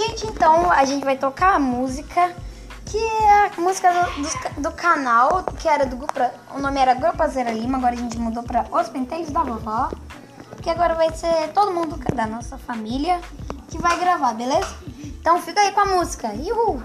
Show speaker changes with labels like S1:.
S1: Gente, então a gente vai tocar a música, que é a música do, do, do canal, que era do grupo. O nome era Grupo Azera Lima, agora a gente mudou pra Os Penteios da Vovó. Que agora vai ser todo mundo da nossa família que vai gravar, beleza? Então fica aí com a música. Uhul!